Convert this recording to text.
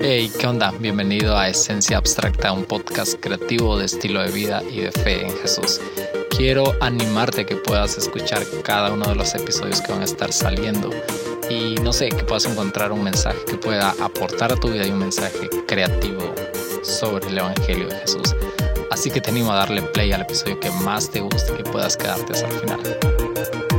Hey, ¿qué onda? Bienvenido a Esencia Abstracta, un podcast creativo de estilo de vida y de fe en Jesús. Quiero animarte a que puedas escuchar cada uno de los episodios que van a estar saliendo y no sé, que puedas encontrar un mensaje que pueda aportar a tu vida y un mensaje creativo sobre el Evangelio de Jesús. Así que te animo a darle play al episodio que más te guste y que puedas quedarte hasta el final.